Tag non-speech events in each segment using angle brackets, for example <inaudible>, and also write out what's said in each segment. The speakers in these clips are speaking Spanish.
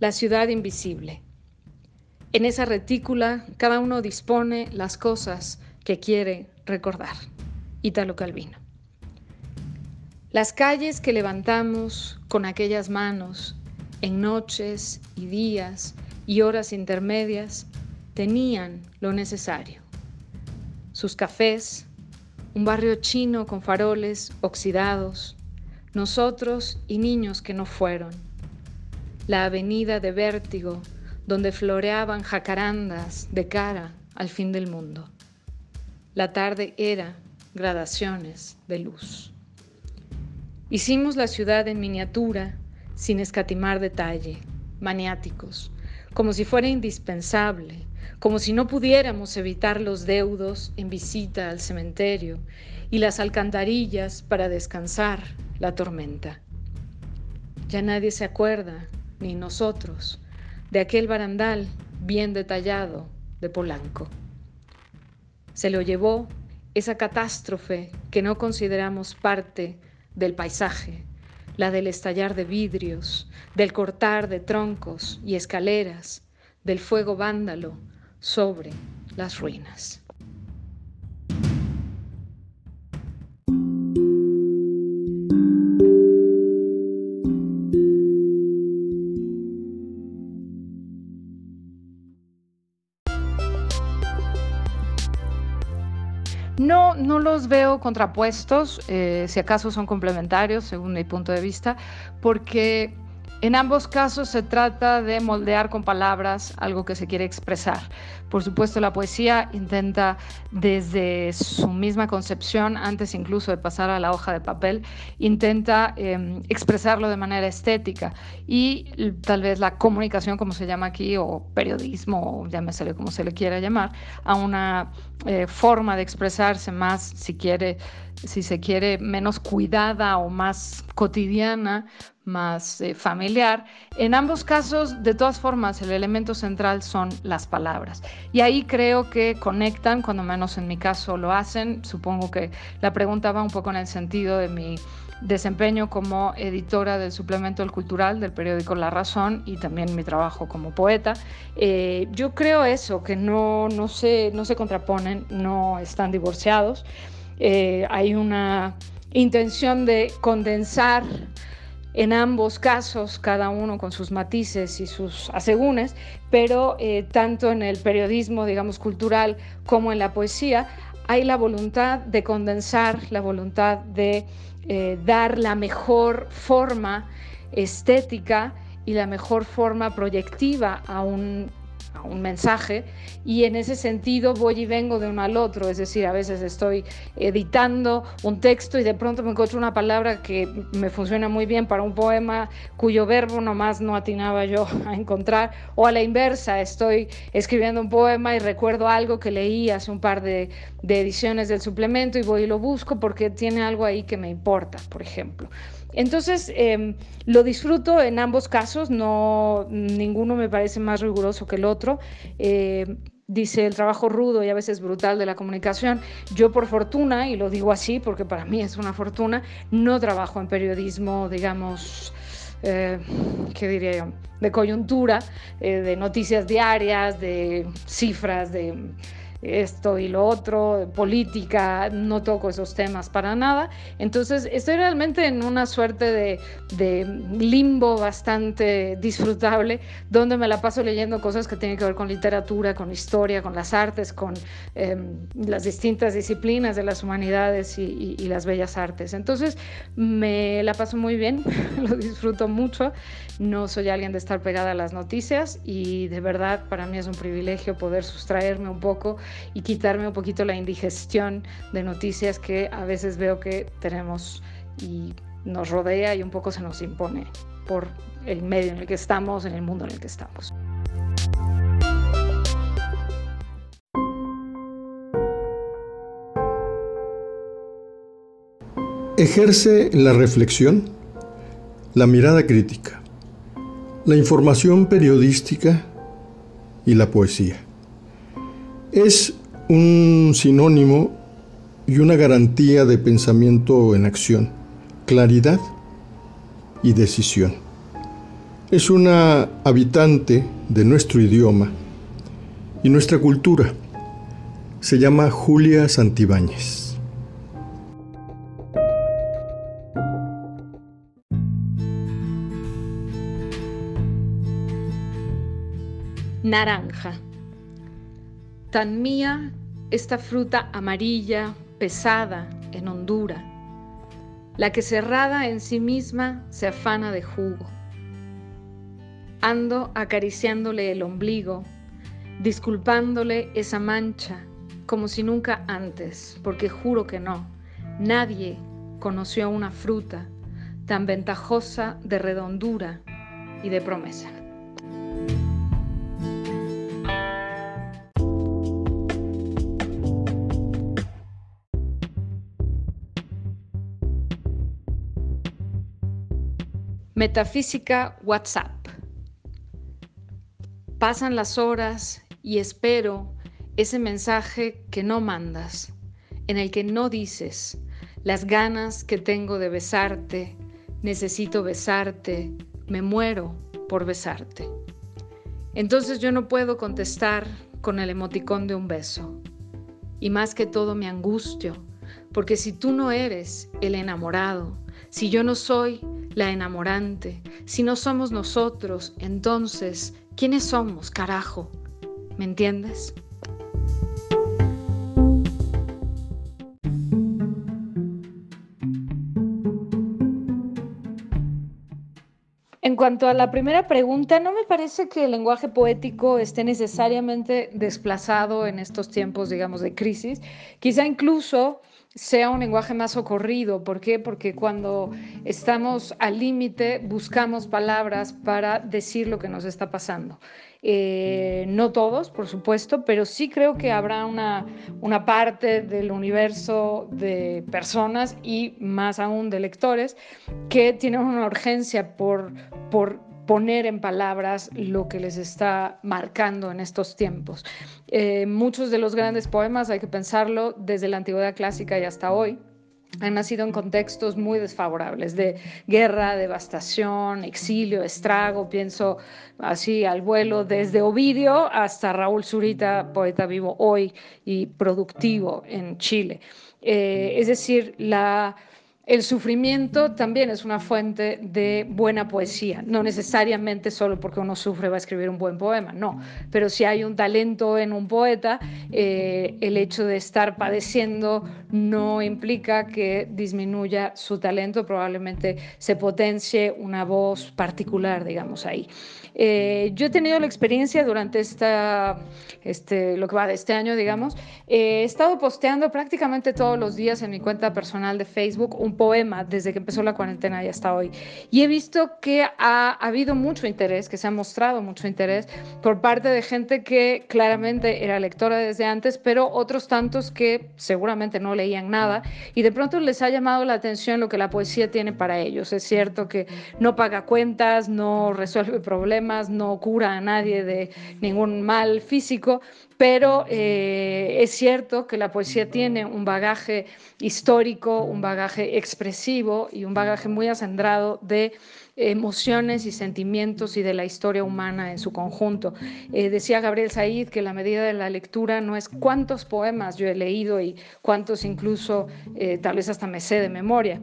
la ciudad invisible. En esa retícula cada uno dispone las cosas que quiere recordar. Ítalo Calvino. Las calles que levantamos con aquellas manos en noches y días y horas intermedias tenían lo necesario. Sus cafés, un barrio chino con faroles oxidados, nosotros y niños que no fueron, la avenida de vértigo donde floreaban jacarandas de cara al fin del mundo. La tarde era gradaciones de luz. Hicimos la ciudad en miniatura, sin escatimar detalle, maniáticos, como si fuera indispensable, como si no pudiéramos evitar los deudos en visita al cementerio y las alcantarillas para descansar la tormenta. Ya nadie se acuerda, ni nosotros, de aquel barandal bien detallado de Polanco. Se lo llevó esa catástrofe que no consideramos parte del paisaje, la del estallar de vidrios, del cortar de troncos y escaleras, del fuego vándalo sobre las ruinas. No, no los veo contrapuestos, eh, si acaso son complementarios, según mi punto de vista, porque en ambos casos se trata de moldear con palabras algo que se quiere expresar. Por supuesto, la poesía intenta desde su misma concepción, antes incluso de pasar a la hoja de papel, intenta em, expresarlo de manera estética y tal vez la comunicación, como se llama aquí, o periodismo, o llámesele como se le quiera llamar, a una eh, forma de expresarse más, si quiere, si se quiere, menos cuidada o más cotidiana más eh, familiar. En ambos casos, de todas formas, el elemento central son las palabras. Y ahí creo que conectan, cuando menos en mi caso lo hacen. Supongo que la pregunta va un poco en el sentido de mi desempeño como editora del suplemento El Cultural del periódico La Razón y también mi trabajo como poeta. Eh, yo creo eso, que no, no, se, no se contraponen, no están divorciados. Eh, hay una intención de condensar en ambos casos, cada uno con sus matices y sus asegúnes, pero eh, tanto en el periodismo, digamos, cultural como en la poesía, hay la voluntad de condensar, la voluntad de eh, dar la mejor forma estética y la mejor forma proyectiva a un un mensaje y en ese sentido voy y vengo de uno al otro, es decir, a veces estoy editando un texto y de pronto me encuentro una palabra que me funciona muy bien para un poema cuyo verbo nomás no atinaba yo <laughs> a encontrar, o a la inversa, estoy escribiendo un poema y recuerdo algo que leí hace un par de, de ediciones del suplemento y voy y lo busco porque tiene algo ahí que me importa, por ejemplo. Entonces, em, lo disfruto en ambos casos, no, ninguno me parece más riguroso que el otro. Eh, dice el trabajo rudo y a veces brutal de la comunicación. Yo por fortuna, y lo digo así porque para mí es una fortuna, no trabajo en periodismo, digamos, eh, ¿qué diría yo? De coyuntura, eh, de noticias diarias, de cifras, de esto y lo otro, política, no toco esos temas para nada. Entonces estoy realmente en una suerte de, limbo bastante disfrutable, donde me la paso leyendo cosas que tienen que ver con literatura, con historia, con las artes, con em, las distintas disciplinas de las humanidades y, y las bellas artes. Entonces me la paso muy bien, <laughs> lo disfruto mucho. No soy alguien de estar pegada a las noticias y de verdad para mí es un privilegio poder sustraerme un poco y quitarme un poquito la indigestión de noticias que a veces veo que tenemos y nos rodea y un poco se nos impone por el medio en el que estamos, en el mundo en el que estamos. Ejerce la reflexión, la mirada crítica, la información periodística y la poesía. Es un sinónimo y una garantía de pensamiento en acción, claridad y decisión. Es una habitante de nuestro idioma y nuestra cultura. Se llama Julia Santibáñez. Naranja. Tan mía esta fruta amarilla, pesada, en hondura, la que cerrada en sí misma se afana de jugo. Ando acariciándole el ombligo, disculpándole esa mancha, como si nunca antes, porque juro que no, nadie conoció una fruta tan ventajosa de redondura y de promesa. Metafísica WhatsApp. Pasan las horas y espero ese mensaje que no mandas, en el que no dices las ganas que tengo de besarte, necesito besarte, me muero por besarte. Entonces yo no puedo contestar con el emoticón de un beso. Y más que todo me angustio, porque si tú no eres el enamorado, si yo no soy la enamorante. Si no somos nosotros, entonces, ¿quiénes somos, carajo? ¿Me entiendes? En cuanto a la primera pregunta, no me parece que el lenguaje poético esté necesariamente desplazado en estos tiempos, digamos, de crisis. Quizá incluso sea un lenguaje más socorrido. ¿Por qué? Porque cuando estamos al límite buscamos palabras para decir lo que nos está pasando. Eh, no todos, por supuesto, pero sí creo que habrá una, una parte del universo de personas y más aún de lectores que tienen una urgencia por, por poner en palabras lo que les está marcando en estos tiempos. Eh, muchos de los grandes poemas, hay que pensarlo, desde la antigüedad clásica y hasta hoy, han nacido en contextos muy desfavorables, de guerra, devastación, exilio, estrago, pienso así al vuelo desde Ovidio hasta Raúl Zurita, poeta vivo hoy y productivo en Chile. Eh, es decir, la el sufrimiento también es una fuente de buena poesía, no necesariamente solo porque uno sufre va a escribir un buen poema, no, pero si hay un talento en un poeta, eh, el hecho de estar padeciendo no implica que disminuya su talento, probablemente se potencie una voz particular, digamos, ahí. Eh, yo he tenido la experiencia durante esta, este, lo que va de este año, digamos, he estado posteando prácticamente todos los días en mi cuenta personal de Facebook un poema desde que empezó la cuarentena y hasta hoy. Y he visto que ha, habido mucho interés, que se ha mostrado mucho interés por parte de gente que claramente era lectora desde antes, pero otros tantos que seguramente no leían nada y de pronto les ha llamado la atención lo que la poesía tiene para ellos. Es cierto que no paga cuentas, no resuelve no cura a nadie de ningún mal físico, pero eh, es cierto que la poesía tiene un bagaje histórico, un bagaje expresivo y un bagaje muy acendrado de emociones y sentimientos y de la historia humana en su conjunto. Eh, decía Gabriel Said que la medida de la lectura no es cuántos poemas yo he leído y cuántos incluso eh, tal vez hasta me sé de memoria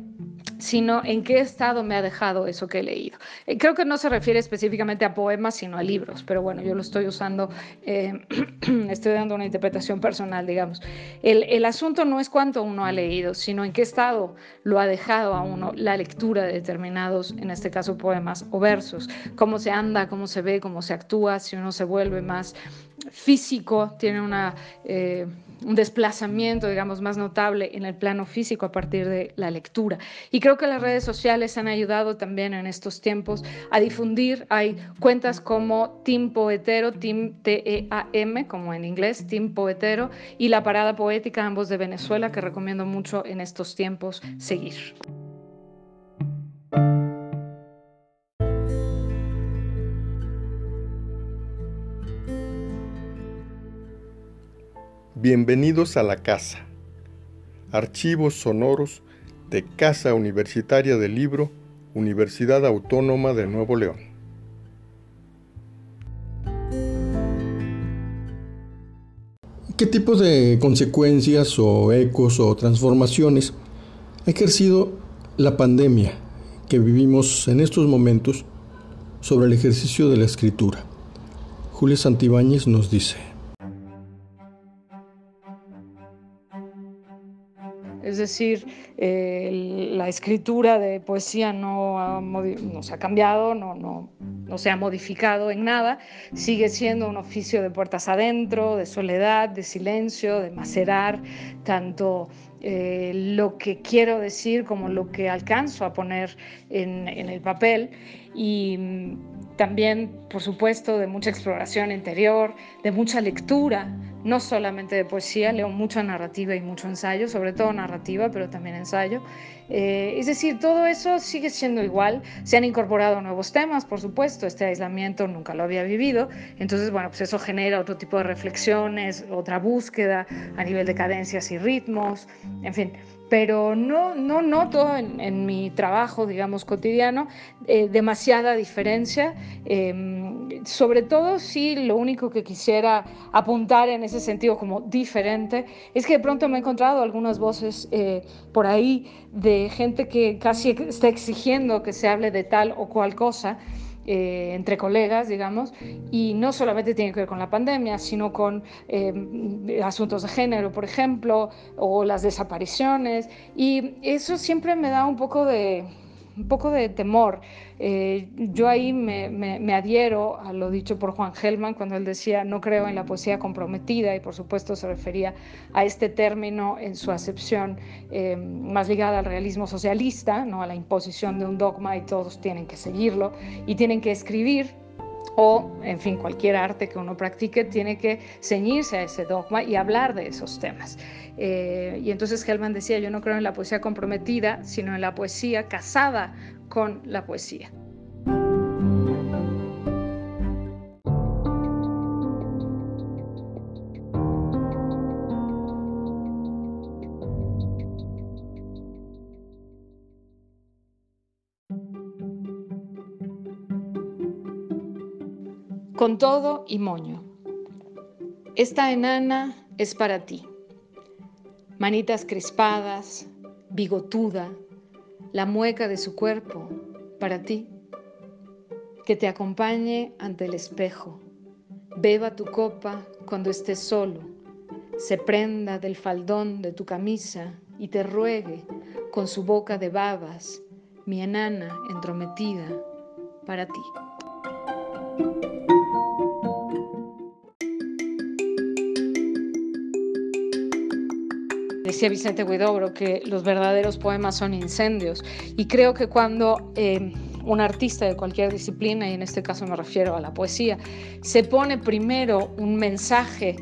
sino en qué estado me ha dejado eso que he leído. Eh, creo que no se refiere específicamente a poemas, sino a libros, pero bueno, yo lo estoy usando, <clears throat> estoy dando una interpretación personal, digamos. El, el, asunto no es cuánto uno ha leído, sino en qué estado lo ha dejado a uno la lectura de determinados, en este caso, poemas o versos, cómo se anda, cómo se ve, cómo se actúa, si uno se vuelve más físico, tiene una, eh, un desplazamiento, digamos, más notable en el plano físico a partir de la lectura. Y creo que las redes sociales han ayudado también en estos tiempos a difundir. Hay cuentas como Team Poetero, Team T-E-A-M, como en inglés, Team Poetero, y La Parada Poética, ambos de Venezuela, que recomiendo mucho en estos tiempos seguir. Bienvenidos a la casa. Archivos sonoros de Casa Universitaria del Libro, Universidad Autónoma de Nuevo León. ¿Qué tipo de consecuencias o ecos o transformaciones ha ejercido la pandemia que vivimos en estos momentos sobre el ejercicio de la escritura? Julio Santibáñez nos dice. Es decir, eh, la escritura de poesía no, no se ha cambiado, no, no, no se ha modificado en nada, sigue siendo un oficio de puertas adentro, de soledad, de silencio, de macerar tanto eh, lo que quiero decir como lo que alcanzo a poner en, en el papel también, por supuesto, de mucha exploración interior, de mucha lectura, no solamente de poesía, leo mucha narrativa y mucho ensayo, sobre todo narrativa, pero también ensayo. Eh, es decir, todo eso sigue siendo igual. Se han incorporado nuevos temas, por supuesto. Este aislamiento nunca lo había vivido. Entonces, bueno, pues eso genera otro tipo de reflexiones, otra búsqueda a nivel de cadencias y ritmos, en fin pero no, no noto en, mi trabajo, digamos, cotidiano eh, demasiada diferencia. Em, sobre todo si lo único que quisiera apuntar en ese sentido como diferente es que de pronto me he encontrado algunas voces eh, por ahí de gente que casi está exigiendo que se hable de tal o cual cosa. Eh, entre colegas, digamos, y no solamente tiene que ver con la pandemia, sino con eh, asuntos de género, por ejemplo, o las desapariciones, y eso siempre me da un poco de, un poco de temor. Eh, yo ahí me, adhiero a lo dicho por Juan Gelman cuando él decía no creo en la poesía comprometida y por supuesto se refería a este término en su acepción eh, más ligada al realismo socialista, ¿no? a la imposición de un dogma y todos tienen que seguirlo y tienen que escribir o, en fin, cualquier arte que uno practique tiene que ceñirse a ese dogma y hablar de esos temas. Eh, y entonces Hellman decía, yo no creo en la poesía comprometida, sino en la poesía casada con la poesía. Con todo y moño. Esta enana es para ti. Manitas crispadas, bigotuda, la mueca de su cuerpo, para ti. Que te acompañe ante el espejo, beba tu copa cuando estés solo, se prenda del faldón de tu camisa y te ruegue con su boca de babas, mi enana entrometida, para ti. Decía Vicente Huidobro que los verdaderos poemas son incendios. Y creo que cuando eh, un artista de cualquier disciplina, y en este caso me refiero a la poesía, se pone primero un mensaje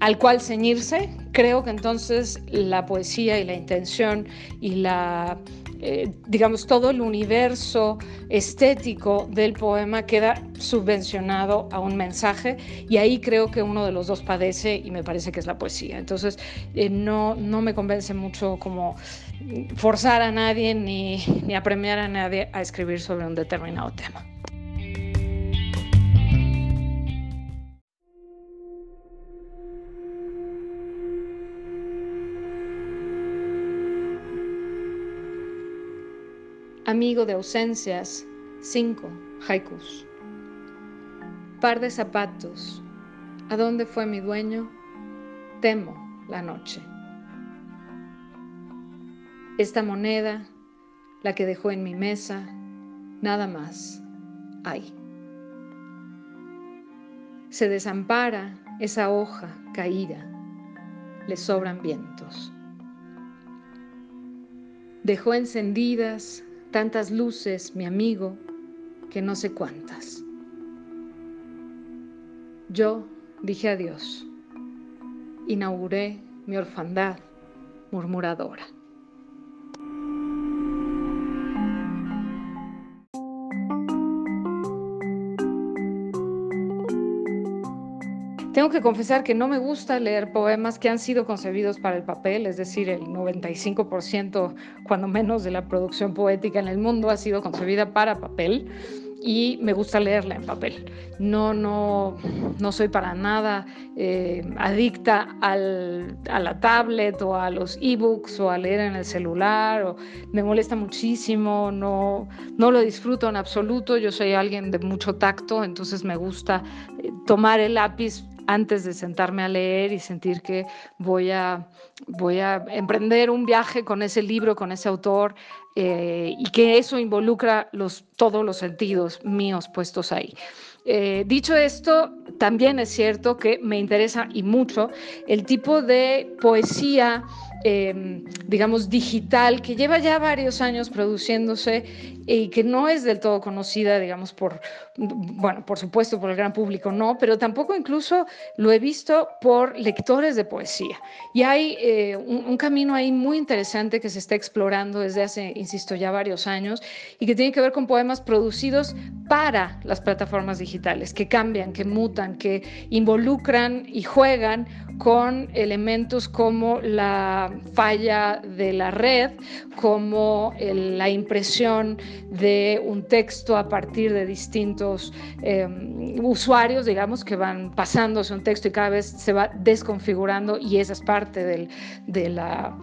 al cual ceñirse, creo que entonces la poesía y la intención y la eh, digamos, todo el universo estético del poema queda subvencionado a un mensaje y ahí creo que uno de los dos padece y me parece que es la poesía. Entonces, eh, no, no me convence mucho como forzar a nadie ni, ni apremiar a nadie a escribir sobre un determinado tema. Amigo de ausencias, 5 haikus. Par de zapatos. ¿A dónde fue mi dueño? Temo la noche. Esta moneda, la que dejó en mi mesa, nada más hay. Se desampara esa hoja caída, le sobran vientos. Dejó encendidas tantas luces, mi amigo, que no sé cuántas. Yo dije adiós, inauguré mi orfandad murmuradora. Tengo que confesar que no me gusta leer poemas que han sido concebidos para el papel, es decir, el 95% cuando menos de la producción poética en el mundo ha sido concebida para papel. y me gusta leerla en papel. No, no, no soy para nada eh, adicta al, a la tablet o a los ebooks o a leer en el celular. O, me molesta muchísimo, no, no lo disfruto en absoluto. Yo soy alguien de mucho tacto, entonces me gusta eh, tomar el lápiz antes de sentarme a leer y sentir que voy a, voy a emprender un viaje con ese libro, con ese autor, eh, y que eso involucra los, todos los sentidos míos puestos ahí. Eh, dicho esto, también es cierto que me interesa y mucho el tipo de poesía Em, digamos, digital que lleva ya varios años produciéndose y que no es del todo conocida, digamos, por, bueno, por supuesto por el gran público, no, pero tampoco incluso lo he visto por lectores de poesía. Y hay eh, un, camino ahí muy interesante que se está explorando desde hace, insisto, ya varios años y que tiene que ver con poemas producidos para las plataformas digitales, que cambian, que mutan, que involucran y juegan con elementos como la falla de la red, como la impresión de un texto a partir de distintos em, usuarios, digamos, que van pasándose un texto y cada vez se va desconfigurando y esa es parte del, de la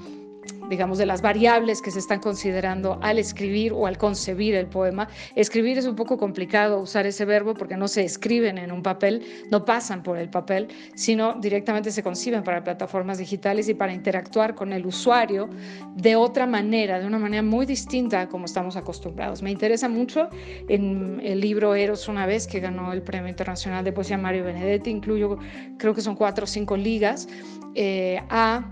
digamos, de las variables que se están considerando al escribir o al concebir el poema. Escribir es un poco complicado usar ese verbo porque no se escriben en un papel, no pasan por el papel, sino directamente se conciben para plataformas digitales y para interactuar con el usuario de otra manera, de una manera muy distinta a como estamos acostumbrados. Me interesa mucho en el libro Eros una vez que ganó el Premio Internacional de Poesía Mario Benedetti, incluyo creo que son cuatro o cinco ligas, eh, a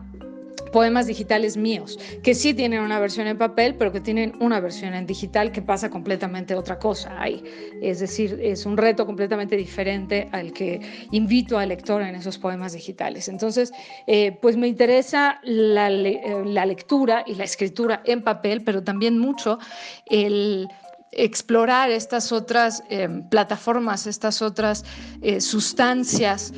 poemas digitales míos, que sí tienen una versión en papel, pero que tienen una versión en digital que pasa completamente otra cosa ahí. Es decir, es un reto completamente diferente al que invito al lector en esos poemas digitales. Entonces, eh, pues me interesa la, eh, la lectura y la escritura en papel, pero también mucho el explorar estas otras eh, plataformas, estas otras sustancias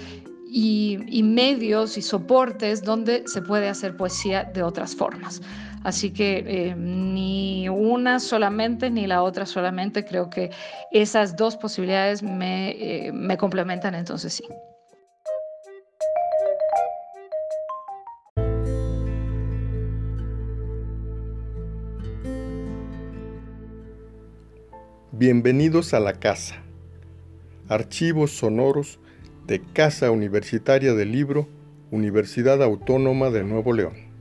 y, medios y soportes donde se puede hacer poesía de otras formas. Así que eh, ni una solamente ni la otra solamente, creo que esas dos posibilidades me, eh, me complementan, entonces sí. Bienvenidos a la casa. Archivos sonoros de Casa Universitaria del Libro, Universidad Autónoma de Nuevo León.